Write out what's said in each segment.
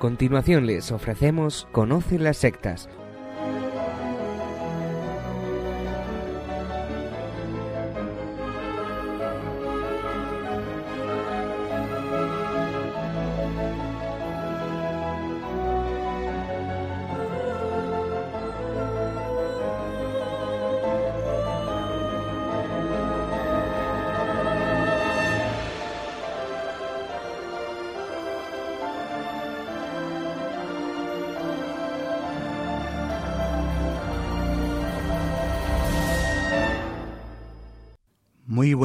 Continuación les ofrecemos Conoce las sectas,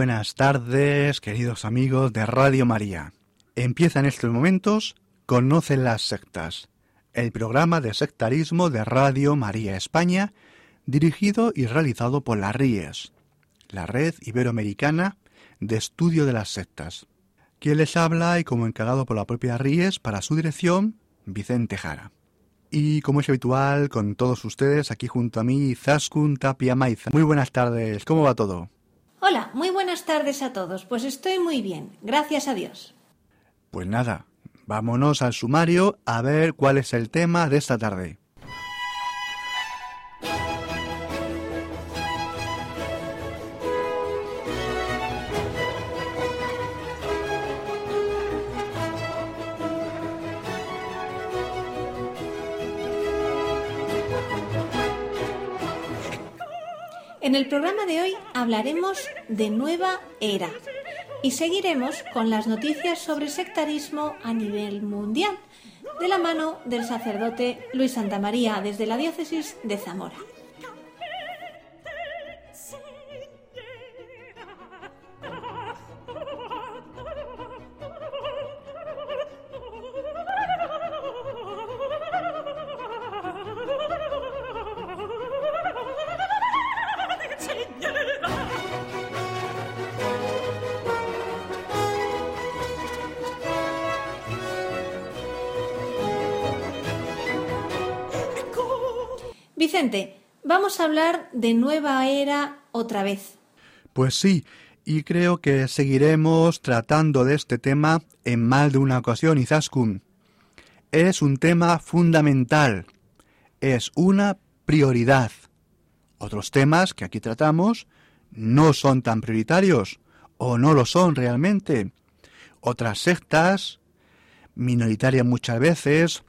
buenas tardes, queridos amigos de Radio María. Empieza en estos momentos Conocen las sectas, el programa de sectarismo de Radio María España, dirigido y realizado por la RIES, la Red Iberoamericana de Estudio de las Sectas. Quien les habla y como encargado por la propia RIES para su dirección, Vicente Jara. Y como es habitual con todos ustedes, aquí junto a mí, Zaskun Tapia Maiza. Muy buenas tardes, ¿cómo va todo? Hola, muy buenas tardes a todos. Pues estoy muy bien, gracias a Dios. Pues nada, vámonos al sumario a ver cuál es el tema de esta tarde. En el programa de hoy hablaremos de nueva era y seguiremos con las noticias sobre sectarismo a nivel mundial, de la mano del sacerdote Luis Santamaría desde la diócesis de Zamora. Vamos a hablar de nueva era otra vez. Pues sí, y creo que seguiremos tratando de este tema en más de una ocasión, Izaskun. Es un tema fundamental, es una prioridad. Otros temas que aquí tratamos no son tan prioritarios o no lo son realmente. Otras sectas, minoritarias muchas veces,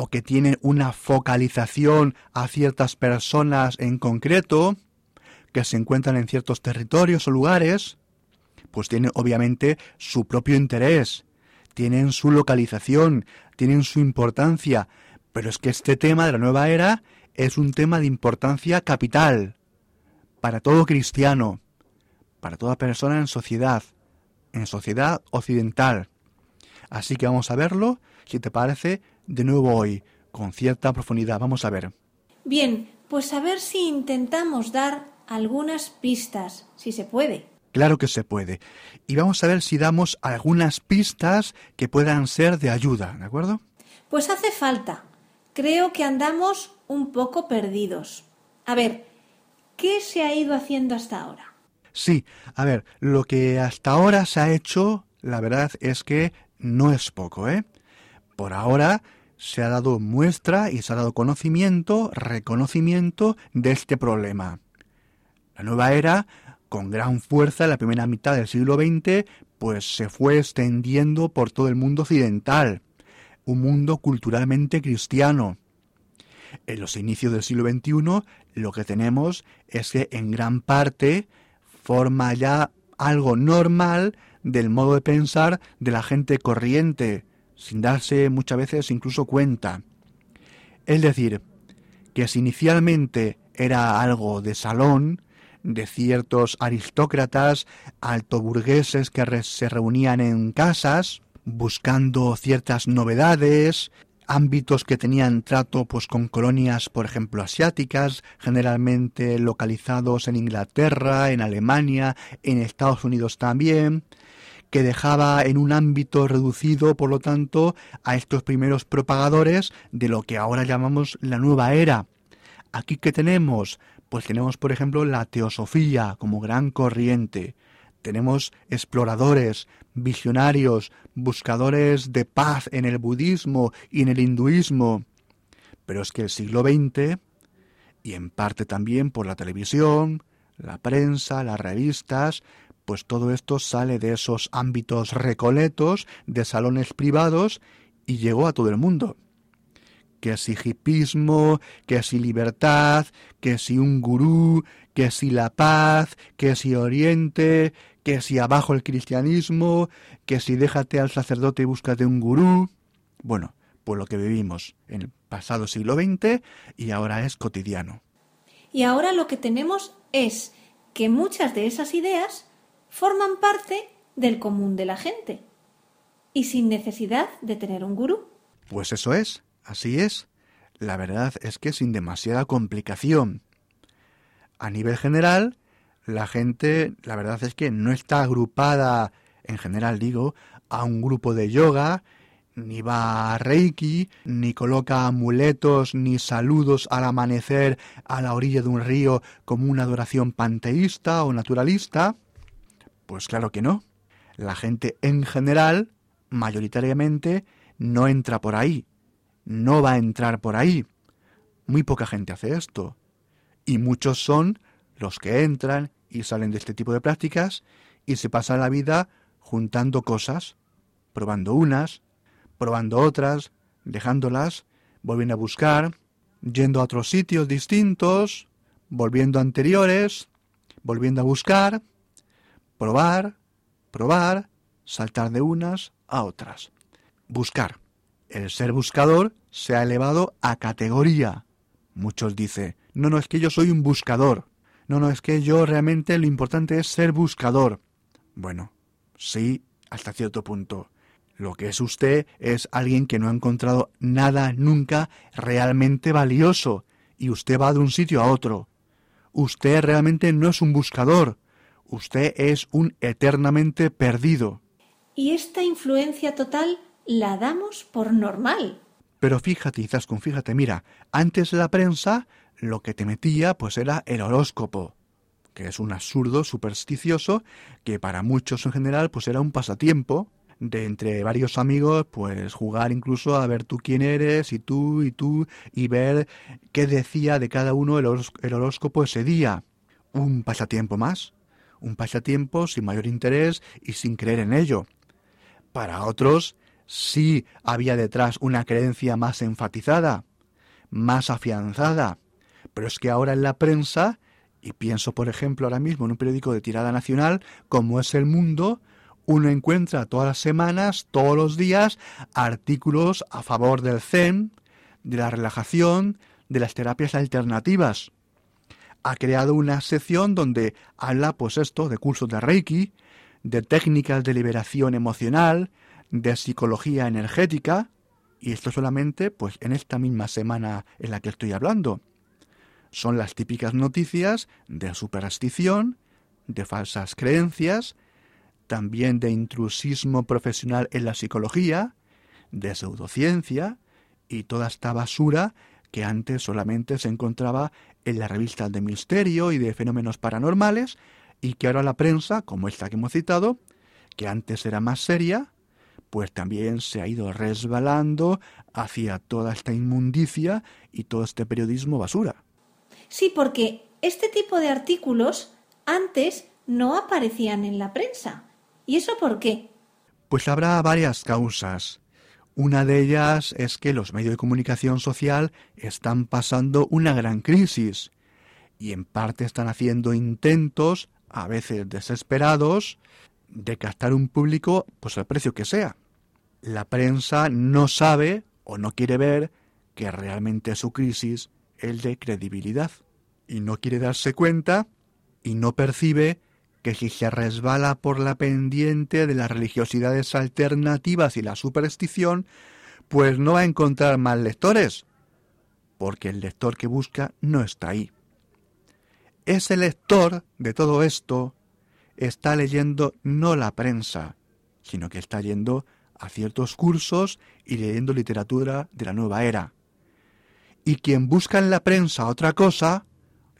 o que tienen una focalización a ciertas personas en concreto, que se encuentran en ciertos territorios o lugares, pues tienen obviamente su propio interés, tienen su localización, tienen su importancia, pero es que este tema de la nueva era es un tema de importancia capital para todo cristiano, para toda persona en sociedad, en sociedad occidental. Así que vamos a verlo, si te parece, de nuevo hoy, con cierta profundidad. Vamos a ver. Bien, pues a ver si intentamos dar algunas pistas, si se puede. Claro que se puede. Y vamos a ver si damos algunas pistas que puedan ser de ayuda, ¿de acuerdo? Pues hace falta. Creo que andamos un poco perdidos. A ver, ¿qué se ha ido haciendo hasta ahora? Sí, a ver, lo que hasta ahora se ha hecho, la verdad es que no es poco, ¿eh? Por ahora se ha dado muestra y se ha dado conocimiento, reconocimiento de este problema. La nueva era, con gran fuerza en la primera mitad del siglo XX, pues se fue extendiendo por todo el mundo occidental, un mundo culturalmente cristiano. En los inicios del siglo XXI lo que tenemos es que en gran parte forma ya algo normal del modo de pensar de la gente corriente, sin darse muchas veces incluso cuenta. Es decir, que si inicialmente era algo de salón, de ciertos aristócratas altoburgueses que se reunían en casas, buscando ciertas novedades, ámbitos que tenían trato pues con colonias, por ejemplo, asiáticas, generalmente localizados en Inglaterra, en Alemania, en Estados Unidos también, que dejaba en un ámbito reducido, por lo tanto, a estos primeros propagadores de lo que ahora llamamos la nueva era. Aquí que tenemos, pues tenemos, por ejemplo, la teosofía como gran corriente. tenemos exploradores, visionarios, buscadores de paz en el budismo y en el hinduismo. Pero es que el siglo XX, y en parte también por la televisión, la prensa, las revistas, pues todo esto sale de esos ámbitos recoletos, de salones privados, y llegó a todo el mundo. Que si hipismo, que si libertad, que si un gurú, que si la paz, que si Oriente, que si abajo el cristianismo, que si déjate al sacerdote y búscate un gurú. Bueno, pues lo que vivimos en el pasado siglo XX y ahora es cotidiano. Y ahora lo que tenemos es que muchas de esas ideas forman parte del común de la gente y sin necesidad de tener un gurú. Pues eso es, así es. La verdad es que sin demasiada complicación. A nivel general, la gente, la verdad es que no está agrupada, en general digo, a un grupo de yoga, ni va a Reiki, ni coloca amuletos, ni saludos al amanecer a la orilla de un río como una adoración panteísta o naturalista. Pues claro que no. La gente en general, mayoritariamente, no entra por ahí. No va a entrar por ahí. Muy poca gente hace esto. Y muchos son los que entran y salen de este tipo de prácticas y se pasan la vida juntando cosas, probando unas, probando otras, dejándolas, volviendo a buscar, yendo a otros sitios distintos, volviendo a anteriores, volviendo a buscar, probar, probar, saltar de unas a otras. Buscar. El ser buscador se ha elevado a categoría. Muchos dicen, no, no, es que yo soy un buscador. No, no, es que yo realmente lo importante es ser buscador. Bueno, sí, hasta cierto punto. Lo que es usted es alguien que no ha encontrado nada nunca realmente valioso y usted va de un sitio a otro. Usted realmente no es un buscador, usted es un eternamente perdido. Y esta influencia total la damos por normal. Pero fíjate, Izaskun, fíjate, mira, antes la prensa lo que te metía pues era el horóscopo, que es un absurdo supersticioso que para muchos en general pues era un pasatiempo de entre varios amigos pues jugar incluso a ver tú quién eres y tú y tú y ver qué decía de cada uno el, horóscopo ese día. Un pasatiempo más, un pasatiempo sin mayor interés y sin creer en ello. Para otros sí había detrás una creencia más enfatizada, más afianzada, pero es que ahora en la prensa, y pienso por ejemplo ahora mismo en un periódico de tirada nacional como es El Mundo, uno encuentra todas las semanas, todos los días, artículos a favor del Zen, de la relajación, de las terapias alternativas. Ha creado una sección donde habla, pues esto, de cursos de Reiki, de técnicas de liberación emocional, de psicología energética, y esto solamente, pues, en esta misma semana en la que estoy hablando. Son las típicas noticias de superstición, de falsas creencias, también de intrusismo profesional en la psicología, de pseudociencia y toda esta basura que antes solamente se encontraba en las revistas de misterio y de fenómenos paranormales y que ahora la prensa, como esta que hemos citado, que antes era más seria, pues también se ha ido resbalando hacia toda esta inmundicia y todo este periodismo basura. Sí, porque este tipo de artículos antes no aparecían en la prensa. ¿Y eso por qué? Pues habrá varias causas. Una de ellas es que los medios de comunicación social están pasando una gran crisis y en parte están haciendo intentos, a veces desesperados, de captar un público pues al precio que sea. La prensa no sabe o no quiere ver que realmente su crisis el de credibilidad. Y no quiere darse cuenta y no percibe que si se resbala por la pendiente de las religiosidades alternativas y la superstición, pues no va a encontrar más lectores, porque el lector que busca no está ahí. Ese lector de todo esto está leyendo no la prensa, sino que está yendo a ciertos cursos y leyendo literatura de la nueva era y quien busca en la prensa otra cosa,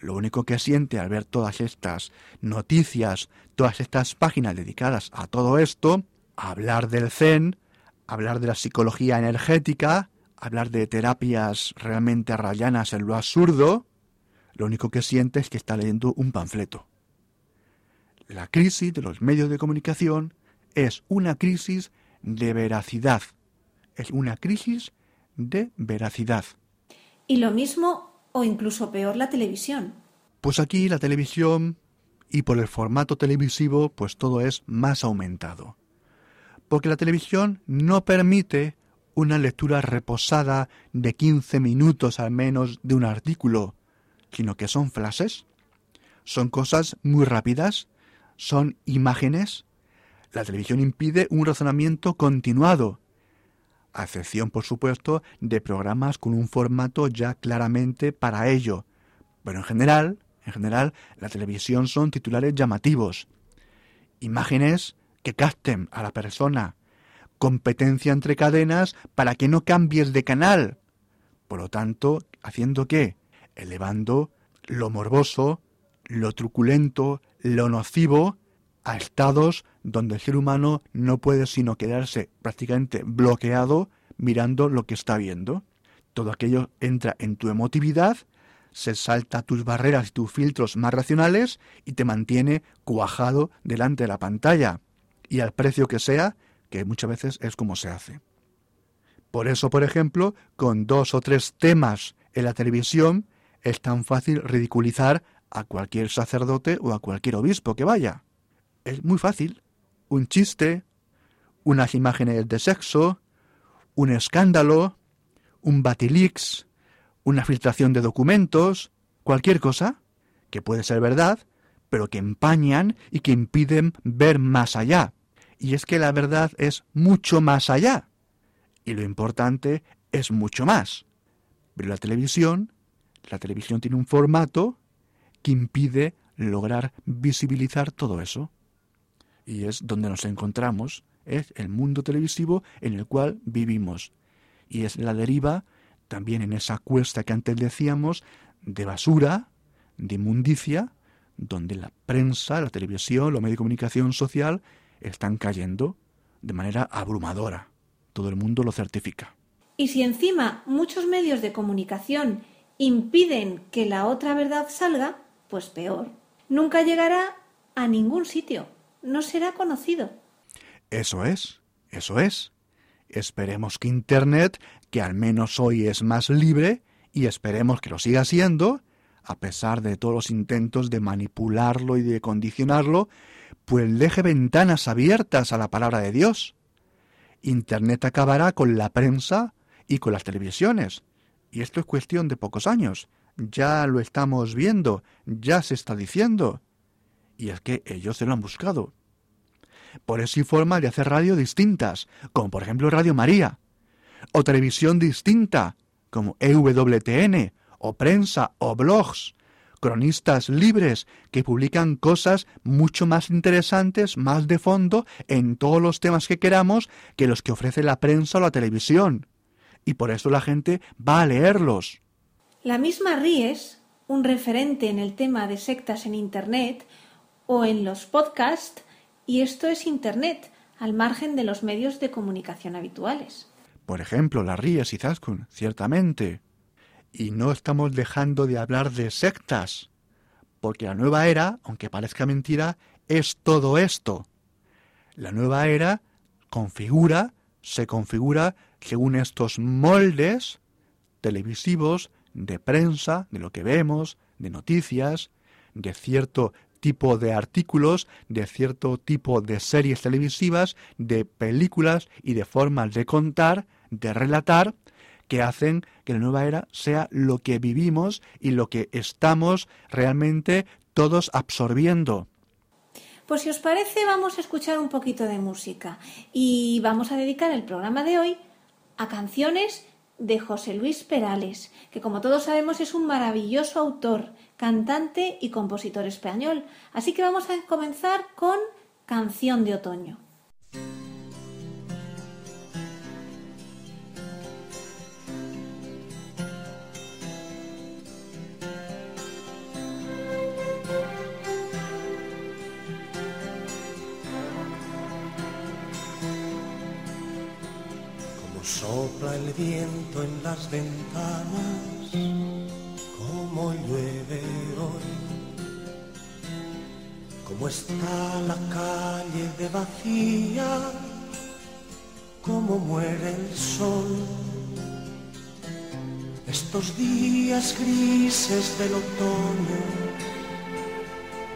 lo único que siente al ver todas estas noticias, todas estas páginas dedicadas a todo esto, hablar del Zen, hablar de la psicología energética, hablar de terapias realmente rayanas en lo absurdo, lo único que siente es que está leyendo un panfleto. La crisis de los medios de comunicación es una crisis de veracidad. Es una crisis de veracidad. Y lo mismo o incluso peor la televisión. Pues aquí la televisión y por el formato televisivo pues todo es más aumentado. Porque la televisión no permite una lectura reposada de 15 minutos al menos de un artículo, sino que son flashes, son cosas muy rápidas, son imágenes. La televisión impide un razonamiento continuado, a excepción, por supuesto, de programas con un formato ya claramente para ello. Pero en general, en general, la televisión son titulares llamativos, imágenes que capten a la persona, competencia entre cadenas para que no cambies de canal. Por lo tanto, ¿haciendo qué? Elevando lo morboso, lo truculento, lo nocivo a estados donde el ser humano no puede sino quedarse prácticamente bloqueado mirando lo que está viendo. Todo aquello entra en tu emotividad, se salta tus barreras y tus filtros más racionales y te mantiene cuajado delante de la pantalla. Y al precio que sea, que muchas veces es como se hace. Por eso, por ejemplo, con dos o tres temas en la televisión es tan fácil ridiculizar a cualquier sacerdote o a cualquier obispo que vaya es muy fácil. Un chiste, unas imágenes de sexo, un escándalo, un batilix, una filtración de documentos, cualquier cosa, que puede ser verdad, pero que empañan y que impiden ver más allá. Y es que la verdad es mucho más allá. Y lo importante es mucho más. Pero la televisión, la televisión tiene un formato que impide lograr visibilizar todo eso y es donde nos encontramos, es el mundo televisivo en el cual vivimos. Y es la deriva también en esa cuesta que antes decíamos de basura, de inmundicia, donde la prensa, la televisión, los medios de comunicación social están cayendo de manera abrumadora. Todo el mundo lo certifica. Y si encima muchos medios de comunicación impiden que la otra verdad salga, pues peor. Nunca llegará a ningún sitio no será conocido. Eso es, eso es. Esperemos que Internet, que al menos hoy es más libre, y esperemos que lo siga siendo, a pesar de todos los intentos de manipularlo y de condicionarlo, pues deje ventanas abiertas a la palabra de Dios. Internet acabará con la prensa y con las televisiones. Y esto es cuestión de pocos años. Ya lo estamos viendo, ya se está diciendo. Y es que ellos se lo han buscado. Por eso hay formas de hacer radio distintas, como por ejemplo Radio María, o televisión distinta, como EWTN, o prensa, o blogs, cronistas libres que publican cosas mucho más interesantes, más de fondo, en todos los temas que queramos, que los que ofrece la prensa o la televisión. Y por eso la gente va a leerlos. La misma Ries, un referente en el tema de sectas en Internet, o en los podcasts, y esto es Internet, al margen de los medios de comunicación habituales. Por ejemplo, la Rías y Zaskun, ciertamente. Y no estamos dejando de hablar de sectas, porque la nueva era, aunque parezca mentira, es todo esto. La nueva era configura, se configura según estos moldes televisivos, de prensa, de lo que vemos, de noticias, de cierto tipo de artículos, de cierto tipo de series televisivas, de películas y de formas de contar, de relatar, que hacen que la nueva era sea lo que vivimos y lo que estamos realmente todos absorbiendo. Pues si os parece vamos a escuchar un poquito de música y vamos a dedicar el programa de hoy a canciones de José Luis Perales, que como todos sabemos es un maravilloso autor, cantante y compositor español. Así que vamos a comenzar con Canción de Otoño. Como Sopla el viento en las ventanas como llueve hoy, como está la calle de vacía, como muere el sol. Estos días grises del otoño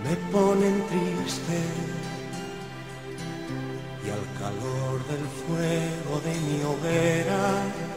me ponen triste y al calor del fuego de mi hoguera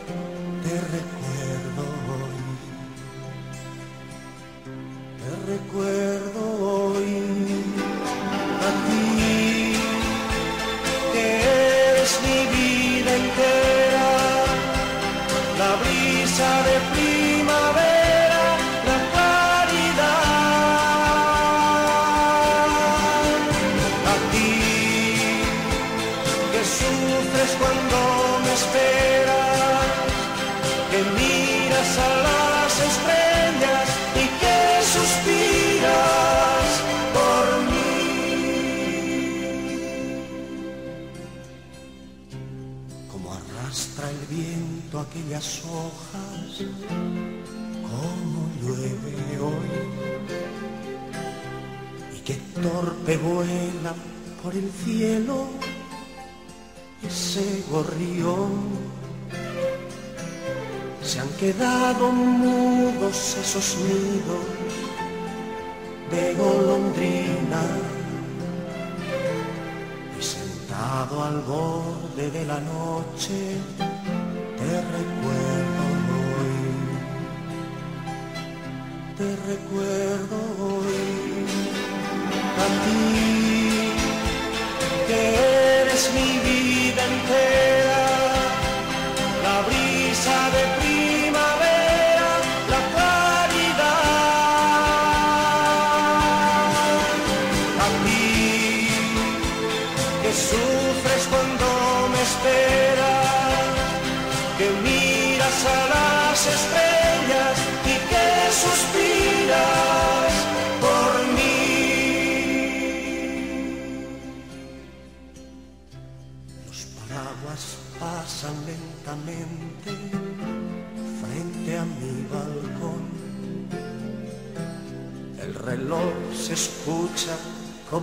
como llueve hoy, y que torpe vuela por el cielo ese gorrión. Se han quedado mudos esos nidos de golondrina y sentado al borde de la noche recuerdo hoy. A ti que eres mi vida entera, la brisa de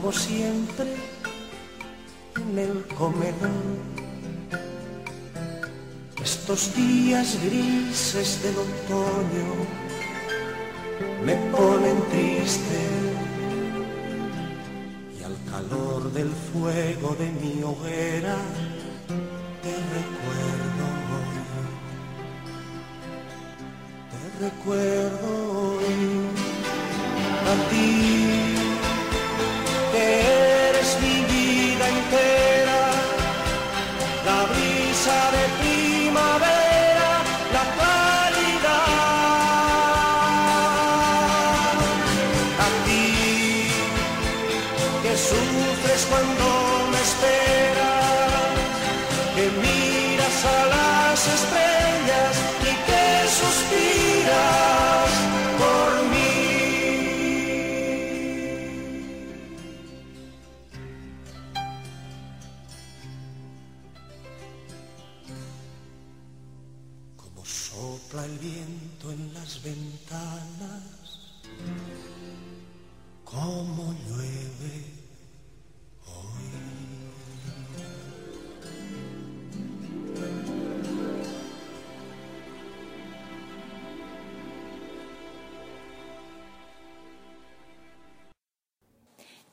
como siempre en el comedor. Estos días grises del otoño me ponen triste y al calor del fuego de mi hoguera te recuerdo hoy, te recuerdo hoy. A ti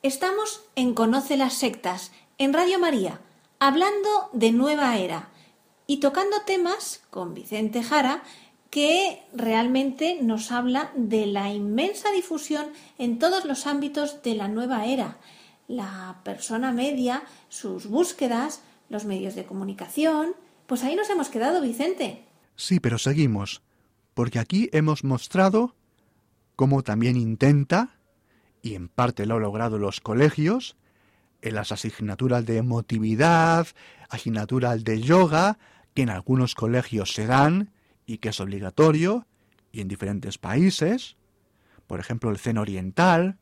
Estamos en Conoce las Sectas, en Radio María, hablando de nueva era y tocando temas con Vicente Jara que realmente nos habla de la inmensa difusión en todos los ámbitos de la nueva era. La persona media, sus búsquedas, los medios de comunicación. Pues ahí nos hemos quedado, Vicente. Sí, pero seguimos, porque aquí hemos mostrado cómo también intenta, y en parte lo han logrado los colegios, en las asignaturas de emotividad, asignaturas de yoga, que en algunos colegios se dan y que es obligatorio, y en diferentes países, por ejemplo el Zen Oriental,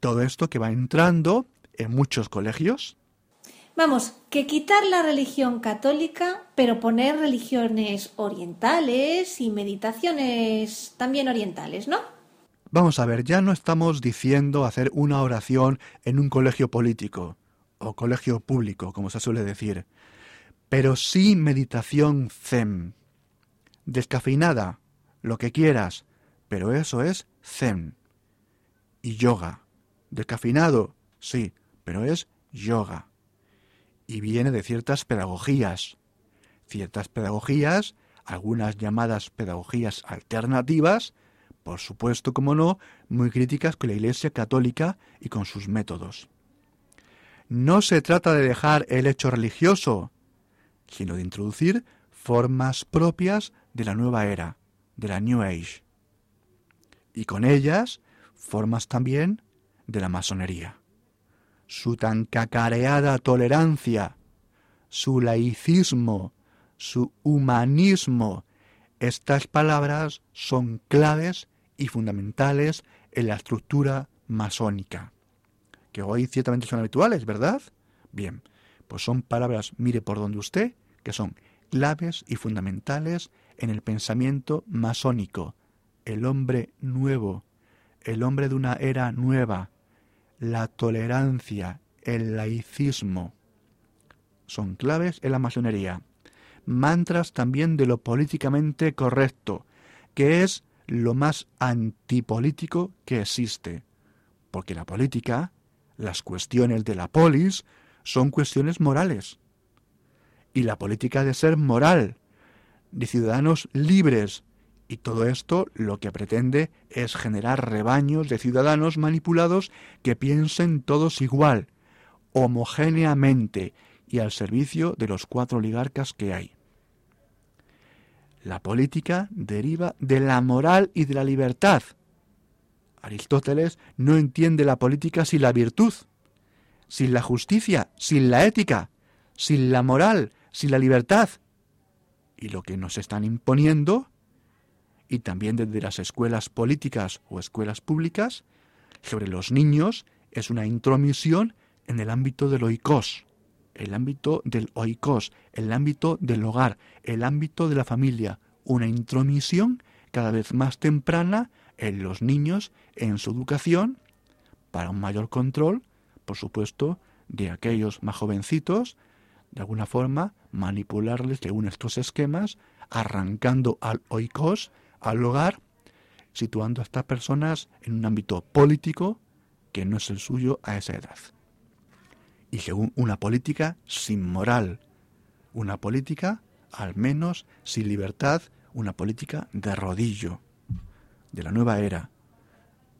todo esto que va entrando en muchos colegios. Vamos, que quitar la religión católica, pero poner religiones orientales y meditaciones también orientales, ¿no? Vamos a ver, ya no estamos diciendo hacer una oración en un colegio político o colegio público, como se suele decir, pero sí meditación zen. Descafeinada, lo que quieras, pero eso es zen. Y yoga. Descafeinado, sí, pero es yoga y viene de ciertas pedagogías. Ciertas pedagogías, algunas llamadas pedagogías alternativas, por supuesto, como no, muy críticas con la Iglesia católica y con sus métodos. No se trata de dejar el hecho religioso, sino de introducir formas propias de la nueva era, de la New Age. Y con ellas, formas también de la masonería su tan cacareada tolerancia, su laicismo, su humanismo. Estas palabras son claves y fundamentales en la estructura masónica, que hoy ciertamente son habituales, ¿verdad? Bien, pues son palabras, mire por donde usted, que son claves y fundamentales en el pensamiento masónico, el hombre nuevo, el hombre de una era nueva, la tolerancia, el laicismo. Son claves en la masonería. Mantras también de lo políticamente correcto, que es lo más antipolítico que existe. Porque la política, las cuestiones de la polis, son cuestiones morales. Y la política de ser moral, de ciudadanos libres, y todo esto lo que pretende es generar rebaños de ciudadanos manipulados que piensen todos igual, homogéneamente y al servicio de los cuatro oligarcas que hay. La política deriva de la moral y de la libertad. Aristóteles no entiende la política sin la virtud, sin la justicia, sin la ética, sin la moral, sin la libertad. Y lo que nos están imponiendo y también desde las escuelas políticas o escuelas públicas sobre los niños es una intromisión en el ámbito del oikos, el ámbito del oikos, el ámbito del hogar, el ámbito de la familia, una intromisión cada vez más temprana en los niños en su educación para un mayor control, por supuesto, de aquellos más jovencitos, de alguna forma manipularles según estos esquemas, arrancando al oikos al hogar, situando a estas personas en un ámbito político que no es el suyo a esa edad. Y según una política sin moral, una política al menos sin libertad, una política de rodillo, de la nueva era,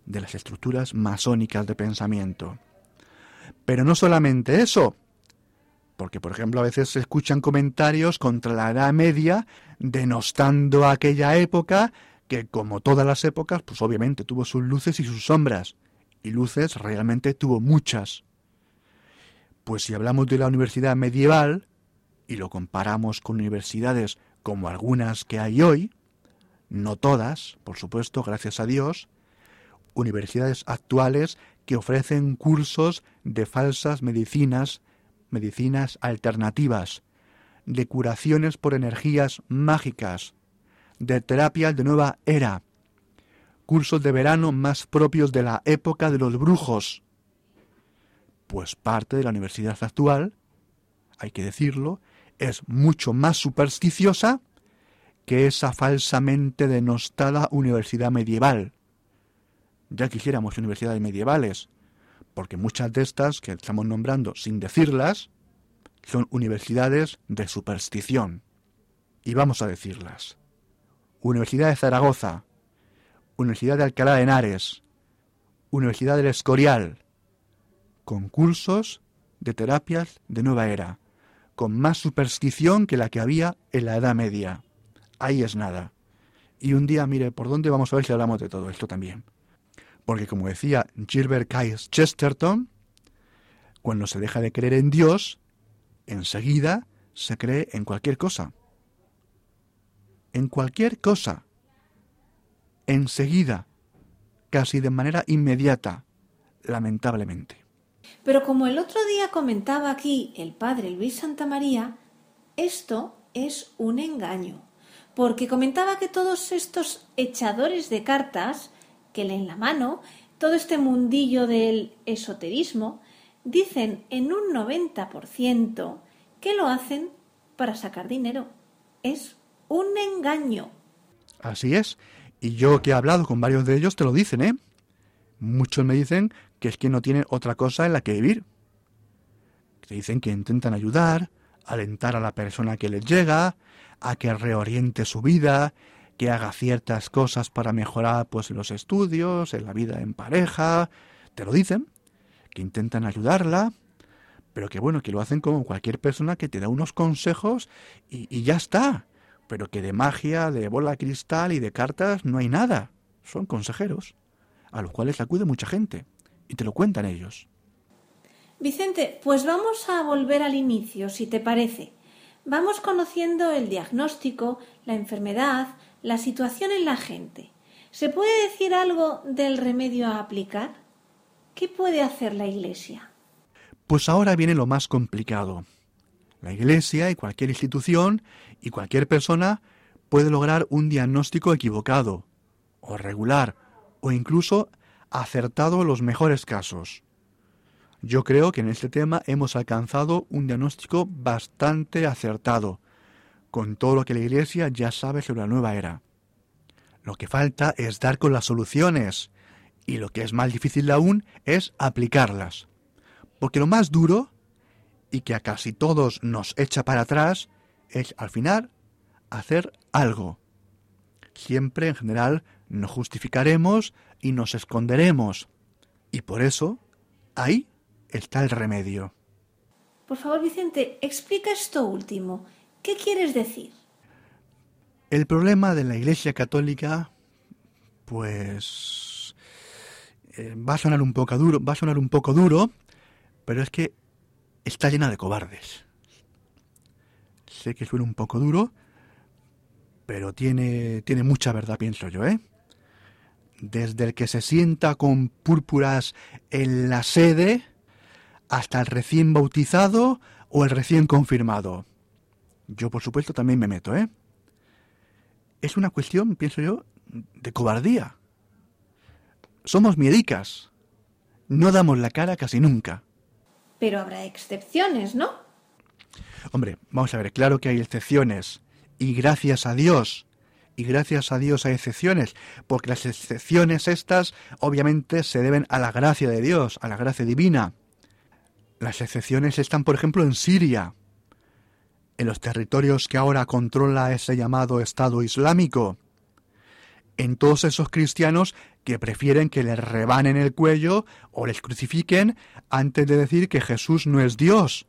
de las estructuras masónicas de pensamiento. Pero no solamente eso, porque por ejemplo a veces se escuchan comentarios contra la Edad Media denostando aquella época que como todas las épocas, pues obviamente tuvo sus luces y sus sombras, y luces realmente tuvo muchas. Pues si hablamos de la universidad medieval y lo comparamos con universidades como algunas que hay hoy, no todas, por supuesto, gracias a Dios, universidades actuales que ofrecen cursos de falsas medicinas medicinas alternativas, de curaciones por energías mágicas, de terapias de nueva era, cursos de verano más propios de la época de los brujos. Pues parte de la universidad actual, hay que decirlo, es mucho más supersticiosa que esa falsamente denostada universidad medieval. Ya quisiéramos universidades medievales, porque muchas de estas que estamos nombrando sin decirlas son universidades de superstición. Y vamos a decirlas. Universidad de Zaragoza, Universidad de Alcalá de Henares, Universidad del Escorial, concursos de terapias de nueva era, con más superstición que la que había en la Edad Media. Ahí es nada. Y un día, mire, ¿por dónde vamos a ver si hablamos de todo esto también? Porque como decía Gilbert Caius Chesterton, cuando se deja de creer en Dios, enseguida se cree en cualquier cosa. En cualquier cosa. Enseguida. Casi de manera inmediata. Lamentablemente. Pero como el otro día comentaba aquí el padre Luis Santamaría, esto es un engaño, porque comentaba que todos estos echadores de cartas que leen la mano, todo este mundillo del esoterismo, dicen en un 90% que lo hacen para sacar dinero. Es un engaño. Así es. Y yo que he hablado con varios de ellos te lo dicen, ¿eh? Muchos me dicen que es que no tienen otra cosa en la que vivir. Te dicen que intentan ayudar, alentar a la persona que les llega, a que reoriente su vida, que haga ciertas cosas para mejorar pues los estudios, en la vida en pareja, te lo dicen, que intentan ayudarla, pero que bueno, que lo hacen como cualquier persona que te da unos consejos y, y ya está, pero que de magia, de bola cristal y de cartas no hay nada, son consejeros, a los cuales acude mucha gente, y te lo cuentan ellos. Vicente, pues vamos a volver al inicio, si te parece. Vamos conociendo el diagnóstico, la enfermedad, la situación en la gente. ¿Se puede decir algo del remedio a aplicar? ¿Qué puede hacer la Iglesia? Pues ahora viene lo más complicado. La Iglesia y cualquier institución y cualquier persona puede lograr un diagnóstico equivocado, o regular, o incluso acertado los mejores casos. Yo creo que en este tema hemos alcanzado un diagnóstico bastante acertado, con todo lo que la Iglesia ya sabe sobre la nueva era. Lo que falta es dar con las soluciones, y lo que es más difícil aún es aplicarlas. Porque lo más duro, y que a casi todos nos echa para atrás, es al final hacer algo. Siempre en general nos justificaremos y nos esconderemos. Y por eso, ahí está el remedio. Por favor, Vicente, explica esto último. ¿Qué quieres decir? El problema de la Iglesia Católica, pues eh, va a sonar un poco duro, va a sonar un poco duro, pero es que está llena de cobardes. Sé que suena un poco duro, pero tiene, tiene mucha verdad, pienso yo, ¿eh? Desde el que se sienta con púrpuras en la sede, hasta el recién bautizado o el recién confirmado. Yo, por supuesto, también me meto, ¿eh? Es una cuestión, pienso yo, de cobardía. Somos miedicas. No damos la cara casi nunca. Pero habrá excepciones, ¿no? Hombre, vamos a ver, claro que hay excepciones. Y gracias a Dios. Y gracias a Dios hay excepciones. Porque las excepciones estas, obviamente, se deben a la gracia de Dios, a la gracia divina. Las excepciones están, por ejemplo, en Siria, en los territorios que ahora controla ese llamado Estado Islámico, en todos esos cristianos que prefieren que les rebanen el cuello o les crucifiquen antes de decir que Jesús no es Dios,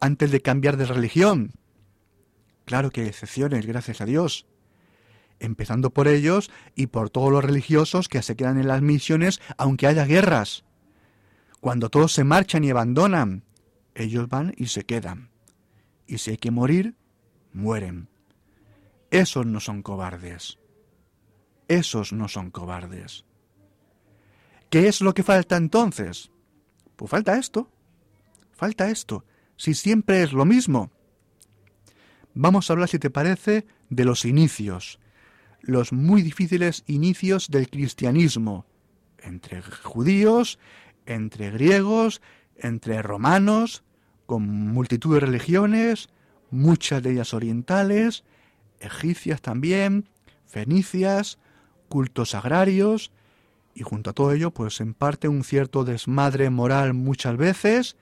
antes de cambiar de religión. Claro que hay excepciones, gracias a Dios. Empezando por ellos y por todos los religiosos que se quedan en las misiones aunque haya guerras. Cuando todos se marchan y abandonan, ellos van y se quedan. Y si hay que morir, mueren. Esos no son cobardes. Esos no son cobardes. ¿Qué es lo que falta entonces? Pues falta esto. Falta esto. Si siempre es lo mismo. Vamos a hablar, si te parece, de los inicios. Los muy difíciles inicios del cristianismo. Entre judíos, entre griegos, entre romanos, con multitud de religiones, muchas de ellas orientales, egipcias también, fenicias, cultos agrarios, y junto a todo ello, pues en parte un cierto desmadre moral muchas veces,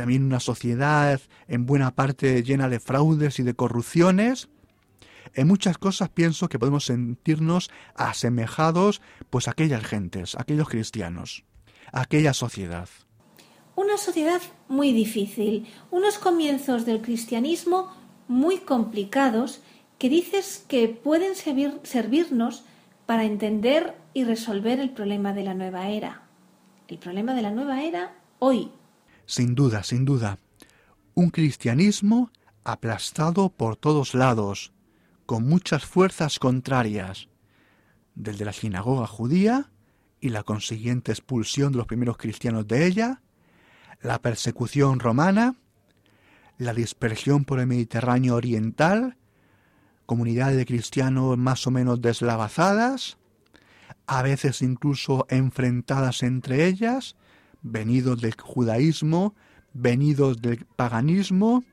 también una sociedad en buena parte llena de fraudes y de corrupciones. En muchas cosas pienso que podemos sentirnos asemejados pues a aquellas gentes, a aquellos cristianos aquella sociedad. Una sociedad muy difícil, unos comienzos del cristianismo muy complicados que dices que pueden servir, servirnos para entender y resolver el problema de la nueva era. El problema de la nueva era hoy. Sin duda, sin duda. Un cristianismo aplastado por todos lados, con muchas fuerzas contrarias, desde la sinagoga judía y la consiguiente expulsión de los primeros cristianos de ella, la persecución romana, la dispersión por el Mediterráneo oriental, comunidades de cristianos más o menos deslavazadas, a veces incluso enfrentadas entre ellas, venidos del judaísmo, venidos del paganismo,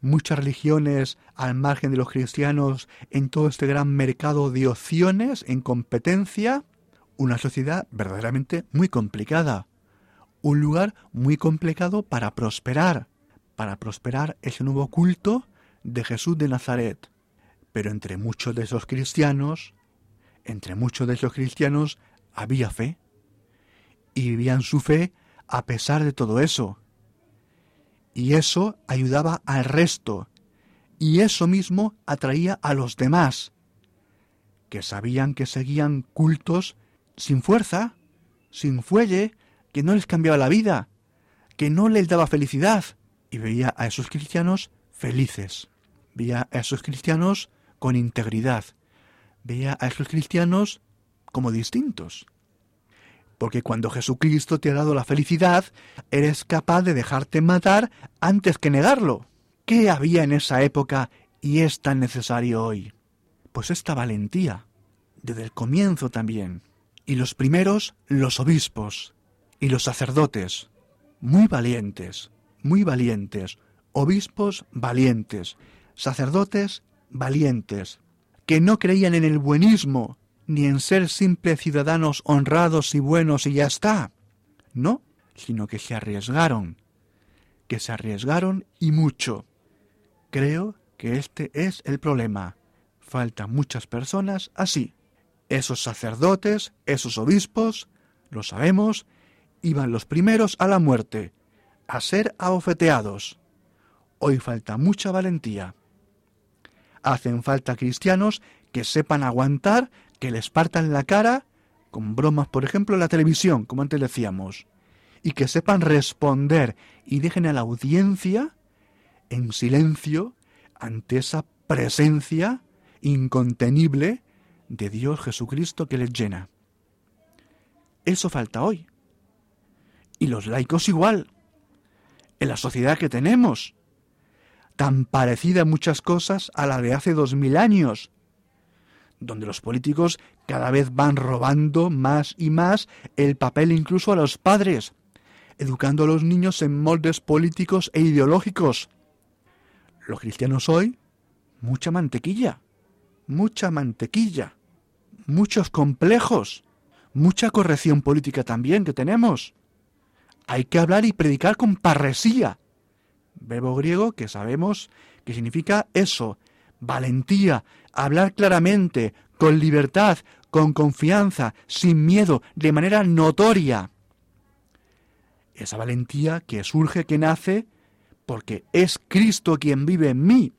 muchas religiones al margen de los cristianos en todo este gran mercado de opciones en competencia, una sociedad verdaderamente muy complicada, un lugar muy complicado para prosperar, para prosperar ese nuevo culto de Jesús de Nazaret. Pero entre muchos de esos cristianos, entre muchos de esos cristianos había fe, y vivían su fe a pesar de todo eso. Y eso ayudaba al resto, y eso mismo atraía a los demás, que sabían que seguían cultos sin fuerza, sin fuelle, que no les cambiaba la vida, que no les daba felicidad, y veía a esos cristianos felices, veía a esos cristianos con integridad, veía a esos cristianos como distintos. Porque cuando Jesucristo te ha dado la felicidad, eres capaz de dejarte matar antes que negarlo. ¿Qué había en esa época y es tan necesario hoy? Pues esta valentía, desde el comienzo también. Y los primeros, los obispos y los sacerdotes, muy valientes, muy valientes, obispos valientes, sacerdotes valientes, que no creían en el buenismo, ni en ser simples ciudadanos honrados y buenos y ya está. No, sino que se arriesgaron, que se arriesgaron y mucho. Creo que este es el problema. Faltan muchas personas así. Esos sacerdotes, esos obispos, lo sabemos, iban los primeros a la muerte, a ser abofeteados. Hoy falta mucha valentía. Hacen falta cristianos que sepan aguantar, que les partan la cara, con bromas, por ejemplo, la televisión, como antes decíamos, y que sepan responder y dejen a la audiencia en silencio ante esa presencia incontenible de Dios Jesucristo que les llena. Eso falta hoy. Y los laicos igual. En la sociedad que tenemos, tan parecida en muchas cosas a la de hace dos mil años, donde los políticos cada vez van robando más y más el papel incluso a los padres, educando a los niños en moldes políticos e ideológicos. Los cristianos hoy, mucha mantequilla, mucha mantequilla, muchos complejos, mucha corrección política también que tenemos. Hay que hablar y predicar con parresía, verbo griego que sabemos que significa eso, valentía, hablar claramente, con libertad, con confianza, sin miedo, de manera notoria. Esa valentía que surge, que nace, porque es Cristo quien vive en mí.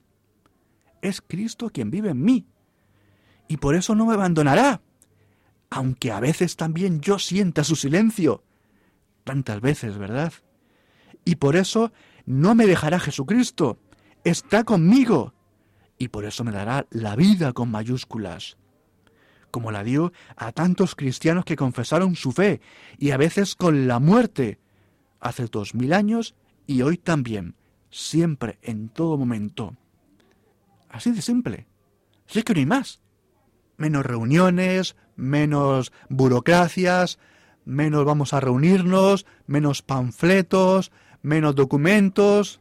Es Cristo quien vive en mí. Y por eso no me abandonará, aunque a veces también yo sienta su silencio. Tantas veces, ¿verdad? Y por eso no me dejará Jesucristo, está conmigo, y por eso me dará la vida con mayúsculas, como la dio a tantos cristianos que confesaron su fe, y a veces con la muerte, hace dos mil años y hoy también, siempre, en todo momento. Así de simple. Si es que no hay más. Menos reuniones, menos burocracias, menos vamos a reunirnos, menos panfletos, menos documentos.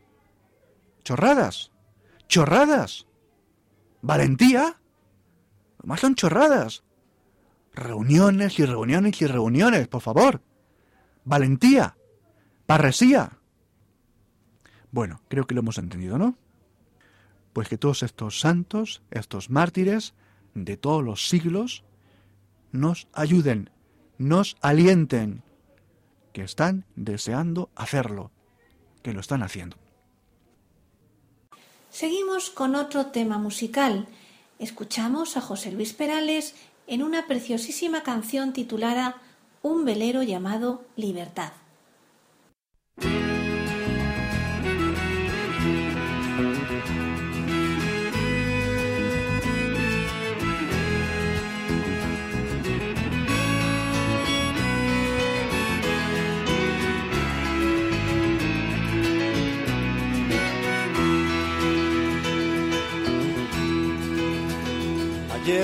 Chorradas. Chorradas. Valentía. Más son chorradas. Reuniones y reuniones y reuniones, por favor. Valentía. Parresía. Bueno, creo que lo hemos entendido, ¿no? Pues que todos estos santos, estos mártires de todos los siglos, nos ayuden, nos alienten, que están deseando hacerlo que lo están haciendo. Seguimos con otro tema musical. Escuchamos a José Luis Perales en una preciosísima canción titulada Un velero llamado Libertad.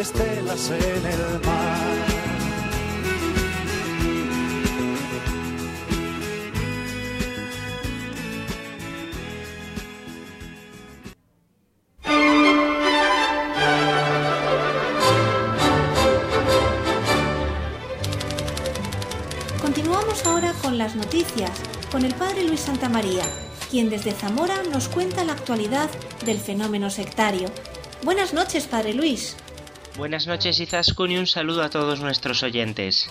estelas en el mar. Continuamos ahora con las noticias, con el Padre Luis Santamaría, quien desde Zamora nos cuenta la actualidad del fenómeno sectario. Buenas noches, Padre Luis. Buenas noches, Izaskun, y un saludo a todos nuestros oyentes.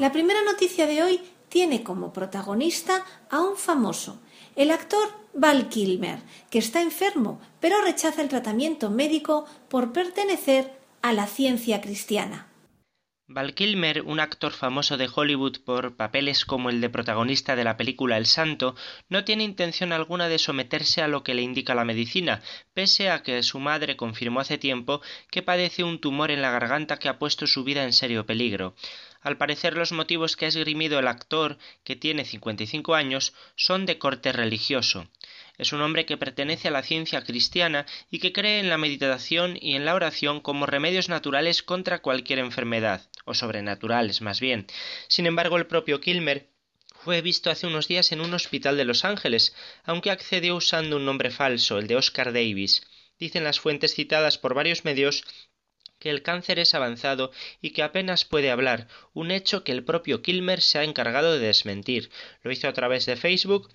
La primera noticia de hoy tiene como protagonista a un famoso, el actor Val Kilmer, que está enfermo, pero rechaza el tratamiento médico por pertenecer a la ciencia cristiana. Val Kilmer, un actor famoso de Hollywood por papeles como el de protagonista de la película El Santo, no tiene intención alguna de someterse a lo que le indica la medicina, pese a que su madre confirmó hace tiempo que padece un tumor en la garganta que ha puesto su vida en serio peligro. Al parecer los motivos que ha esgrimido el actor, que tiene 55 años, son de corte religioso. Es un hombre que pertenece a la ciencia cristiana y que cree en la meditación y en la oración como remedios naturales contra cualquier enfermedad, o sobrenaturales más bien. Sin embargo, el propio Kilmer fue visto hace unos días en un hospital de Los Ángeles, aunque accedió usando un nombre falso, el de Oscar Davis. Dicen las fuentes citadas por varios medios que el cáncer es avanzado y que apenas puede hablar, un hecho que el propio Kilmer se ha encargado de desmentir. Lo hizo a través de Facebook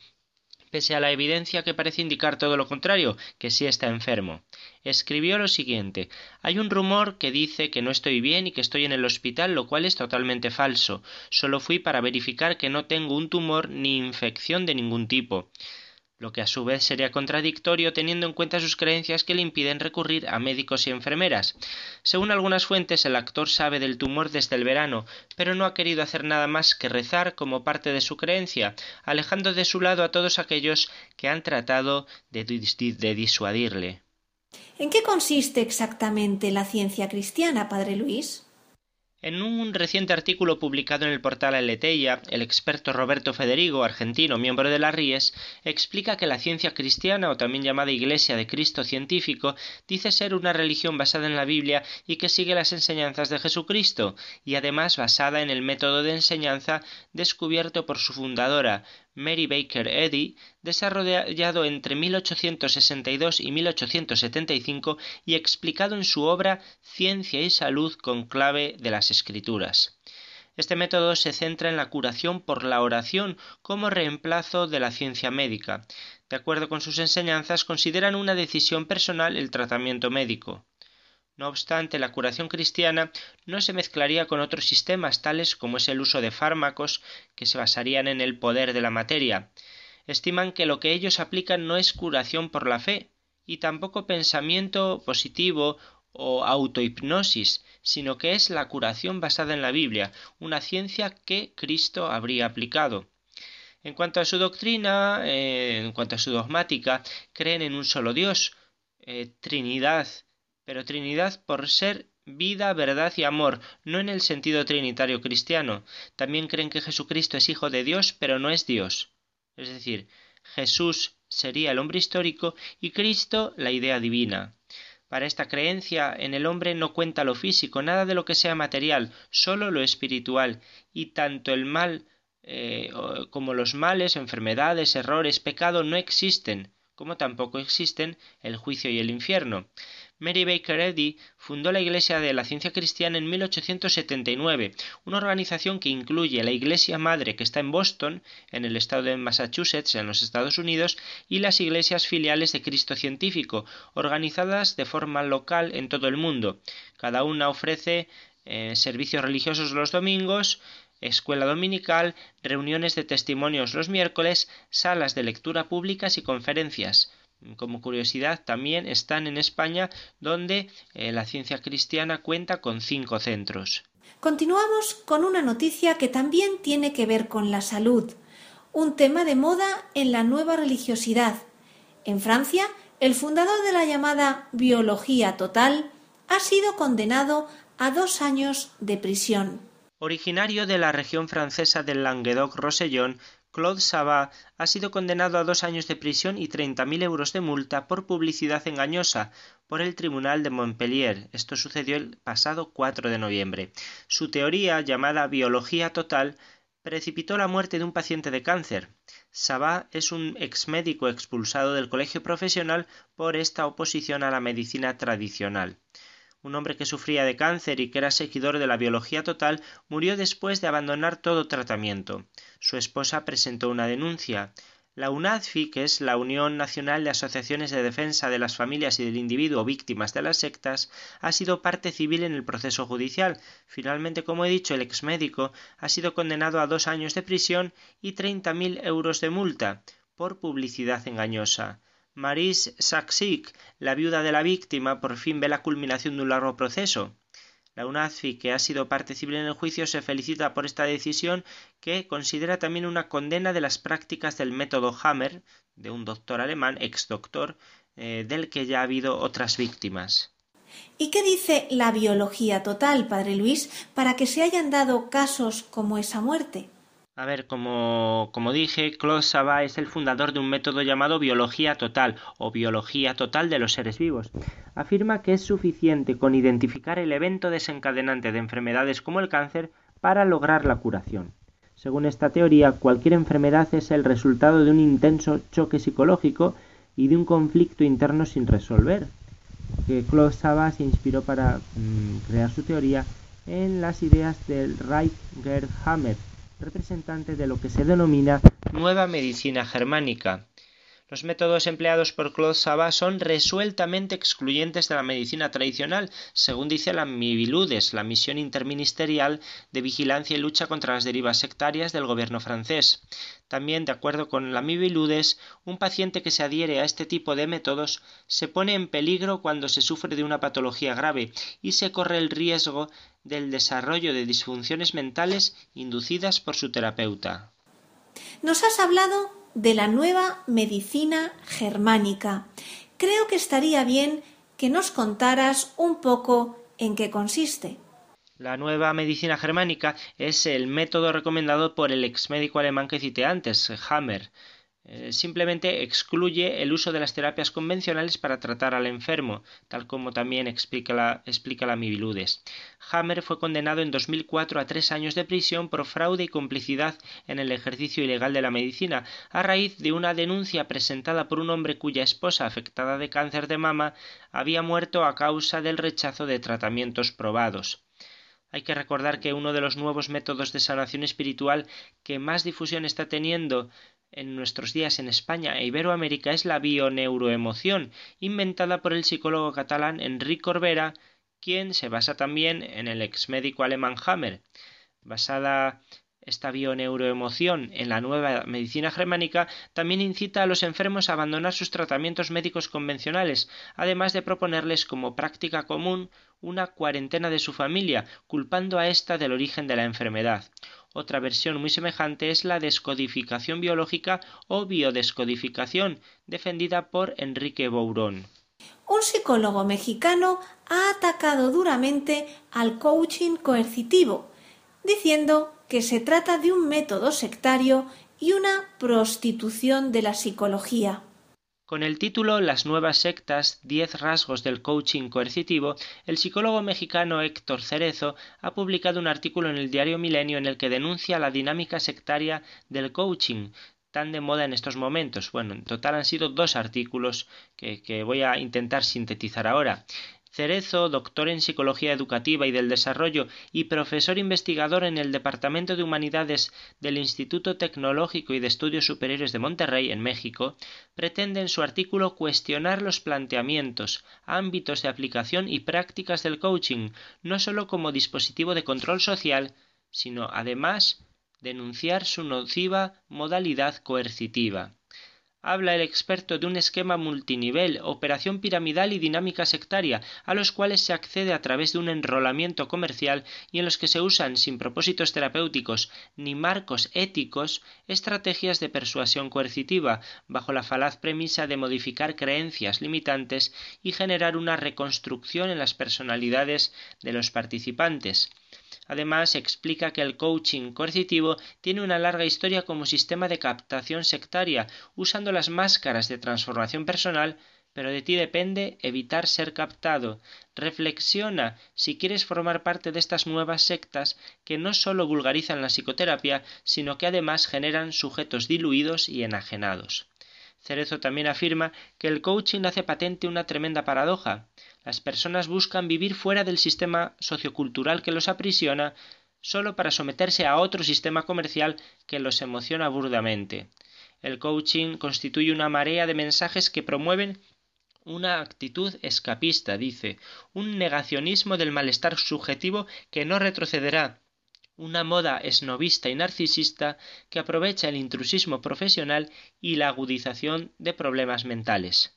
pese a la evidencia que parece indicar todo lo contrario, que sí está enfermo. Escribió lo siguiente Hay un rumor que dice que no estoy bien y que estoy en el hospital, lo cual es totalmente falso. Solo fui para verificar que no tengo un tumor ni infección de ningún tipo. Lo que a su vez sería contradictorio teniendo en cuenta sus creencias que le impiden recurrir a médicos y enfermeras. Según algunas fuentes, el actor sabe del tumor desde el verano, pero no ha querido hacer nada más que rezar como parte de su creencia, alejando de su lado a todos aquellos que han tratado de, de disuadirle. ¿En qué consiste exactamente la ciencia cristiana, Padre Luis? En un reciente artículo publicado en el portal Aleteia, el experto Roberto Federigo, argentino, miembro de la RIES, explica que la ciencia cristiana, o también llamada Iglesia de Cristo científico, dice ser una religión basada en la Biblia y que sigue las enseñanzas de Jesucristo, y además basada en el método de enseñanza descubierto por su fundadora, Mary Baker Eddy, desarrollado entre 1862 y 1875 y explicado en su obra Ciencia y Salud con clave de las Escrituras. Este método se centra en la curación por la oración como reemplazo de la ciencia médica. De acuerdo con sus enseñanzas, consideran una decisión personal el tratamiento médico. No obstante, la curación cristiana no se mezclaría con otros sistemas tales como es el uso de fármacos que se basarían en el poder de la materia. Estiman que lo que ellos aplican no es curación por la fe, y tampoco pensamiento positivo o autohipnosis, sino que es la curación basada en la Biblia, una ciencia que Cristo habría aplicado. En cuanto a su doctrina, eh, en cuanto a su dogmática, creen en un solo Dios, eh, Trinidad, pero Trinidad por ser vida, verdad y amor, no en el sentido trinitario cristiano. También creen que Jesucristo es hijo de Dios, pero no es Dios. Es decir, Jesús sería el hombre histórico y Cristo la idea divina. Para esta creencia en el hombre no cuenta lo físico, nada de lo que sea material, sólo lo espiritual, y tanto el mal eh, como los males, enfermedades, errores, pecado no existen, como tampoco existen el juicio y el infierno. Mary Baker Eddy fundó la Iglesia de la Ciencia Cristiana en 1879, una organización que incluye la Iglesia Madre que está en Boston, en el estado de Massachusetts, en los Estados Unidos, y las iglesias filiales de Cristo Científico, organizadas de forma local en todo el mundo. Cada una ofrece eh, servicios religiosos los domingos, escuela dominical, reuniones de testimonios los miércoles, salas de lectura públicas y conferencias como curiosidad, también están en España, donde eh, la ciencia cristiana cuenta con cinco centros. Continuamos con una noticia que también tiene que ver con la salud, un tema de moda en la nueva religiosidad. En Francia, el fundador de la llamada biología total ha sido condenado a dos años de prisión. Originario de la región francesa del Languedoc-Rosellón, Claude Sabat ha sido condenado a dos años de prisión y treinta mil euros de multa por publicidad engañosa por el Tribunal de Montpellier. Esto sucedió el pasado 4 de noviembre. Su teoría, llamada biología total, precipitó la muerte de un paciente de cáncer. Sabat es un exmédico expulsado del colegio profesional por esta oposición a la medicina tradicional. Un hombre que sufría de cáncer y que era seguidor de la biología total murió después de abandonar todo tratamiento. Su esposa presentó una denuncia. La UNADFI, que es la Unión Nacional de Asociaciones de Defensa de las Familias y del Individuo víctimas de las sectas, ha sido parte civil en el proceso judicial. Finalmente, como he dicho, el exmédico ha sido condenado a dos años de prisión y treinta mil euros de multa por publicidad engañosa. Maris Saksik, la viuda de la víctima, por fin ve la culminación de un largo proceso. La UNAFI, que ha sido parte civil en el juicio, se felicita por esta decisión que considera también una condena de las prácticas del método Hammer, de un doctor alemán, ex doctor, eh, del que ya ha habido otras víctimas. ¿Y qué dice la biología total, Padre Luis, para que se hayan dado casos como esa muerte? A ver, como, como dije, Claude Sabat es el fundador de un método llamado biología total o biología total de los seres vivos. Afirma que es suficiente con identificar el evento desencadenante de enfermedades como el cáncer para lograr la curación. Según esta teoría, cualquier enfermedad es el resultado de un intenso choque psicológico y de un conflicto interno sin resolver. Que Claude Sabat se inspiró para mm, crear su teoría en las ideas del Reich Hammer, representante de lo que se denomina Nueva Medicina Germánica. Los métodos empleados por Claude Sabat son resueltamente excluyentes de la medicina tradicional, según dice la MIBILUDES, la Misión Interministerial de Vigilancia y Lucha contra las Derivas Sectarias del gobierno francés. También, de acuerdo con la MIBILUDES, un paciente que se adhiere a este tipo de métodos se pone en peligro cuando se sufre de una patología grave y se corre el riesgo del desarrollo de disfunciones mentales inducidas por su terapeuta. Nos has hablado de la nueva medicina germánica. Creo que estaría bien que nos contaras un poco en qué consiste. La nueva medicina germánica es el método recomendado por el ex médico alemán que cité antes, Hammer. Eh, simplemente excluye el uso de las terapias convencionales para tratar al enfermo, tal como también explica la, explica la Mibiludes. Hammer fue condenado en 2004 a tres años de prisión por fraude y complicidad en el ejercicio ilegal de la medicina, a raíz de una denuncia presentada por un hombre cuya esposa, afectada de cáncer de mama, había muerto a causa del rechazo de tratamientos probados. Hay que recordar que uno de los nuevos métodos de sanación espiritual que más difusión está teniendo en nuestros días en España e Iberoamérica es la bioneuroemoción, inventada por el psicólogo catalán Enrique Corbera, quien se basa también en el ex médico alemán Hammer. Basada esta bioneuroemoción en la nueva medicina germánica también incita a los enfermos a abandonar sus tratamientos médicos convencionales, además de proponerles como práctica común una cuarentena de su familia, culpando a ésta del origen de la enfermedad. Otra versión muy semejante es la descodificación biológica o biodescodificación, defendida por Enrique Bourón. Un psicólogo mexicano ha atacado duramente al coaching coercitivo, diciendo que se trata de un método sectario y una prostitución de la psicología. Con el título Las nuevas sectas, diez rasgos del coaching coercitivo, el psicólogo mexicano Héctor Cerezo ha publicado un artículo en el diario Milenio en el que denuncia la dinámica sectaria del coaching, tan de moda en estos momentos. Bueno, en total han sido dos artículos que, que voy a intentar sintetizar ahora. Cerezo, doctor en Psicología Educativa y del Desarrollo y profesor investigador en el Departamento de Humanidades del Instituto Tecnológico y de Estudios Superiores de Monterrey, en México, pretende en su artículo cuestionar los planteamientos, ámbitos de aplicación y prácticas del coaching, no sólo como dispositivo de control social, sino además denunciar su nociva modalidad coercitiva habla el experto de un esquema multinivel, operación piramidal y dinámica sectaria, a los cuales se accede a través de un enrolamiento comercial y en los que se usan sin propósitos terapéuticos ni marcos éticos estrategias de persuasión coercitiva, bajo la falaz premisa de modificar creencias limitantes y generar una reconstrucción en las personalidades de los participantes. Además, explica que el coaching coercitivo tiene una larga historia como sistema de captación sectaria, usando las máscaras de transformación personal, pero de ti depende evitar ser captado. Reflexiona si quieres formar parte de estas nuevas sectas que no solo vulgarizan la psicoterapia, sino que además generan sujetos diluidos y enajenados. Cerezo también afirma que el coaching hace patente una tremenda paradoja. Las personas buscan vivir fuera del sistema sociocultural que los aprisiona solo para someterse a otro sistema comercial que los emociona burdamente. El coaching constituye una marea de mensajes que promueven una actitud escapista, dice, un negacionismo del malestar subjetivo que no retrocederá, una moda esnovista y narcisista que aprovecha el intrusismo profesional y la agudización de problemas mentales.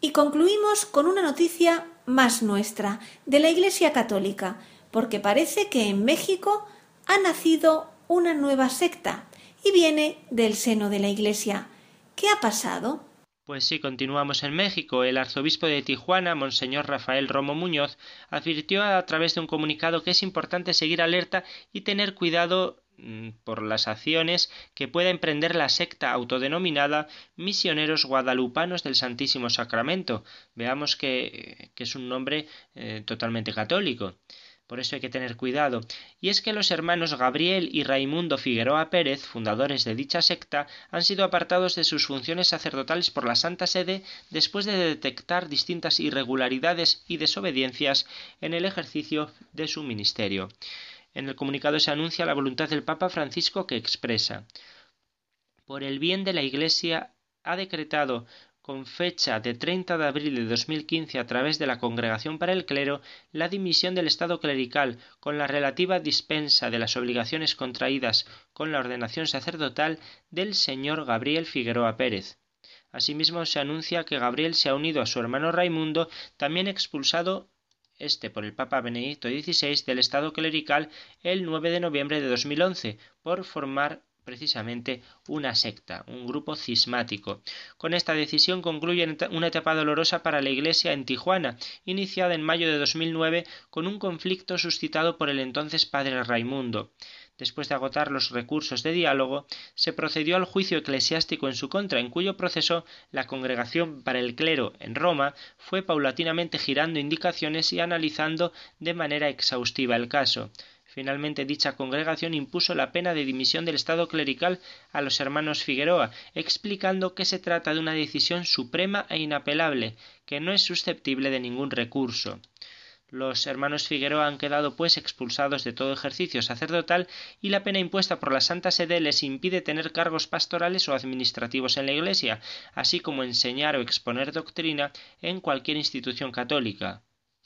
Y concluimos con una noticia más nuestra, de la Iglesia Católica, porque parece que en México ha nacido una nueva secta y viene del seno de la Iglesia. ¿Qué ha pasado? Pues sí, continuamos en México. El arzobispo de Tijuana, Monseñor Rafael Romo Muñoz, advirtió a través de un comunicado que es importante seguir alerta y tener cuidado Mm, por las acciones que pueda emprender la secta autodenominada Misioneros Guadalupanos del Santísimo Sacramento. Veamos que, es un nombre eh, totalmente católico. Por eso hay que tener cuidado. Y es que los hermanos Gabriel y Raimundo Figueroa Pérez, fundadores de dicha secta, han sido apartados de sus funciones sacerdotales por la Santa Sede después de detectar distintas irregularidades y desobediencias en el ejercicio de su ministerio. En el comunicado se anuncia la voluntad del Papa Francisco que expresa por el bien de la Iglesia ha decretado con fecha de 30 de abril de 2015 a través de la Congregación para el Clero la dimisión del Estado clerical con la relativa dispensa de las obligaciones contraídas con la ordenación sacerdotal del señor Gabriel Figueroa Pérez. Asimismo se anuncia que Gabriel se ha unido a su hermano Raimundo, también expulsado este por el Papa Benedicto XVI del Estado clerical el 9 de noviembre de 2011 por formar precisamente una secta, un grupo cismático. Con esta decisión concluye una etapa dolorosa para la Iglesia en Tijuana, iniciada en mayo de 2009 con un conflicto suscitado por el entonces padre Raimundo. Después de agotar los recursos de diálogo, se procedió al juicio eclesiástico en su contra, en cuyo proceso la Congregación para el Clero en Roma fue paulatinamente girando indicaciones y analizando de manera exhaustiva el caso. Finalmente dicha congregación impuso la pena de dimisión del Estado clerical a los hermanos Figueroa, explicando que se trata de una decisión suprema e inapelable, que no es susceptible de ningún recurso. Los hermanos Figueroa han quedado pues expulsados de todo ejercicio sacerdotal y la pena impuesta por la Santa Sede les impide tener cargos pastorales o administrativos en la Iglesia, así como enseñar o exponer doctrina en cualquier institución católica.